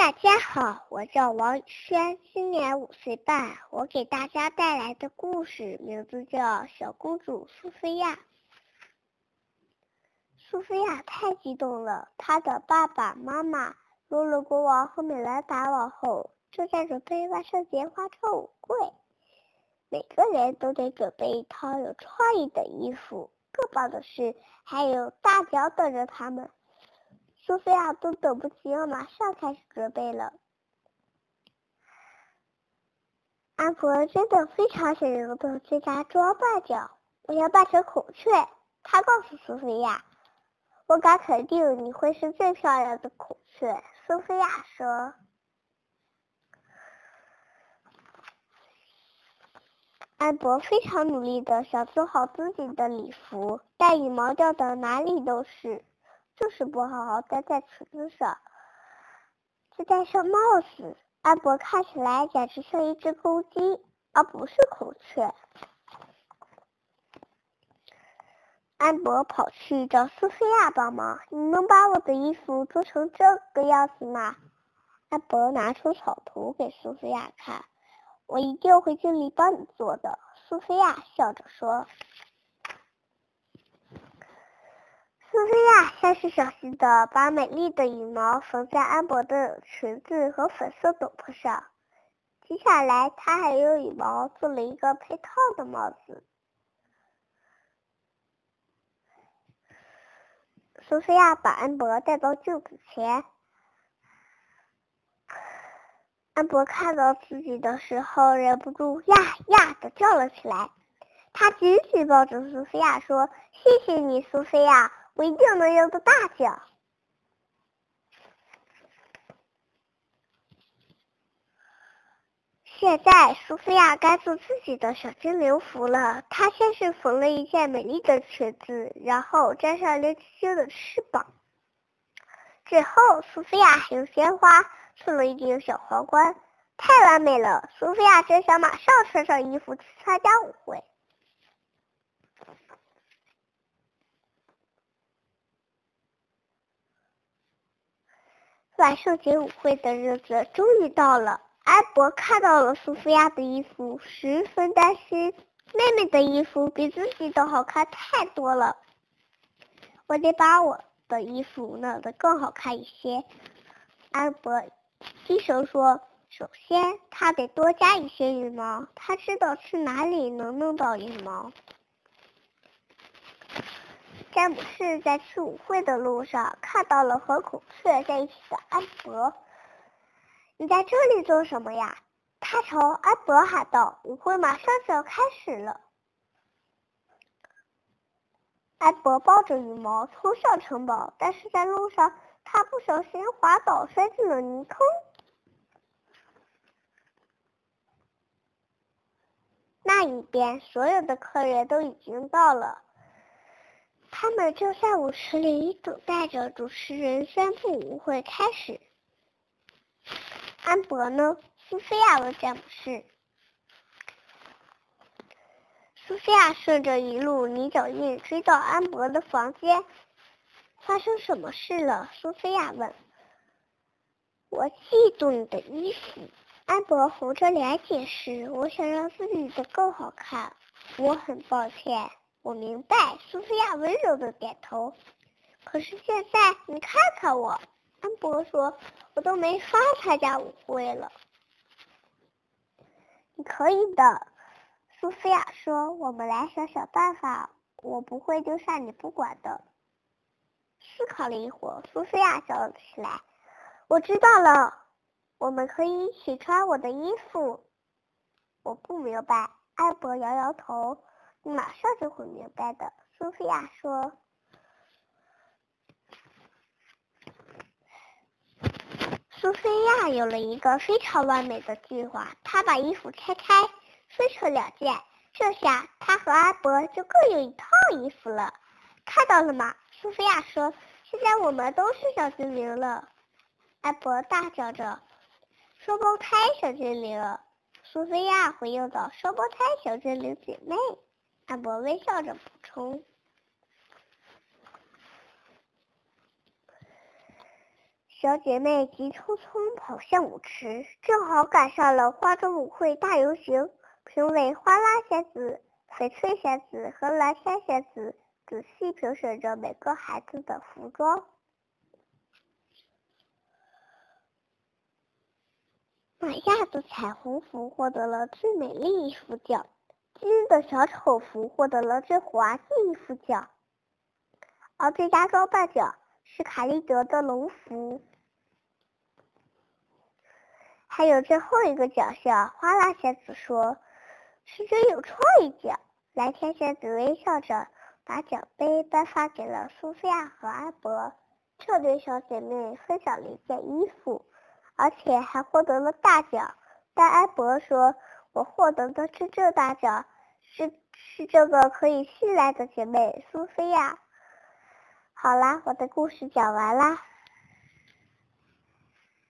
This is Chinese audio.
大家好，我叫王宇轩，今年五岁半。我给大家带来的故事名字叫《小公主苏菲亚》。苏菲亚太激动了，她的爸爸妈妈、罗罗国王和美兰达王后正在准备万圣节花车舞会，每个人都得准备一套有创意的衣服。更棒的是，还有大奖等着他们。苏菲亚都等不及要马上开始准备了。安博真的非常想要的最佳装扮奖，我要扮成孔雀。他告诉苏菲亚：“我敢肯定你会是最漂亮的孔雀。”苏菲亚说。安博非常努力的想做好自己的礼服，但羽毛掉的哪里都是。就是不好好待在裙子上，再戴上帽子，安博看起来简直像一只公鸡，而不是孔雀。安博跑去找苏菲亚帮忙：“你能把我的衣服做成这个样子吗？”安博拿出草图给苏菲亚看：“我一定会尽力帮你做的。”苏菲亚笑着说。苏菲亚先是小心的把美丽的羽毛缝在安博的裙子和粉色斗篷上，接下来她还用羽毛做了一个配套的帽子。苏菲亚把安博带到镜子前，安博看到自己的时候，忍不住呀呀的叫了起来。他紧紧抱着苏菲亚说：“谢谢你，苏菲亚。”我一定能赢得大奖。现在，苏菲亚该做自己的小精灵服了。她先是缝了一件美丽的裙子，然后粘上亮晶晶的翅膀，最后，苏菲亚还用鲜花做了一顶小皇冠，太完美了！苏菲亚真想马上穿上衣服去参加舞会。万圣节舞会的日子终于到了，安博看到了苏菲亚的衣服，十分担心。妹妹的衣服比自己的好看太多了，我得把我的衣服弄得更好看一些。安博低声说：“首先，他得多加一些羽毛，他知道去哪里能弄到羽毛。”詹姆士在去舞会的路上看到了和孔雀在一起的安博。你在这里做什么呀？他朝安博喊道：“舞会马上就要开始了。”安博抱着羽毛冲上城堡，但是在路上他不小心滑倒，摔进了泥坑。那一边，所有的客人都已经到了。他们就在舞池里等待着主持人宣布舞会开始。安博呢？苏菲亚问詹姆士。苏菲亚顺着一路泥脚印追到安博的房间。发生什么事了？苏菲亚问。我嫉妒你的衣服。安博红着脸解释：“我想让自己的更好看。”我很抱歉。我明白，苏菲亚温柔的点头。可是现在，你看看我，安博说，我都没法参加舞会了。你可以的，苏菲亚说，我们来想想办法，我不会丢下你不管的。思考了一会儿，苏菲亚笑了起来。我知道了，我们可以一起穿我的衣服。我不明白，安博摇摇头。马上就会明白的，苏菲亚说。苏菲亚有了一个非常完美的计划，她把衣服拆开，分成两件，这下她和阿伯就各有一套衣服了。看到了吗？苏菲亚说。现在我们都是小精灵了。阿伯大叫着：“双胞胎小精灵！”苏菲亚回应道：“双胞胎小精灵姐妹。”阿伯微笑着补充：“小姐妹急匆匆跑向舞池，正好赶上了花中舞会大游行。评委花拉仙子、翡翠仙子和蓝山仙子仔细评审着每个孩子的服装。玛亚的彩虹服获得了最美丽衣服奖，新的小丑服获得了最华丽衣服奖，而最佳装扮奖是卡利德的龙服。还有最后一个奖项，花拉仙子说是最有创意奖。蓝天仙子微笑着把奖杯颁发给了苏菲亚和阿伯，这对小姐妹分享了一件衣服。而且还获得了大奖，但安博说：“我获得的真正大奖是是这个可以信赖的姐妹苏菲亚。”好啦，我的故事讲完啦。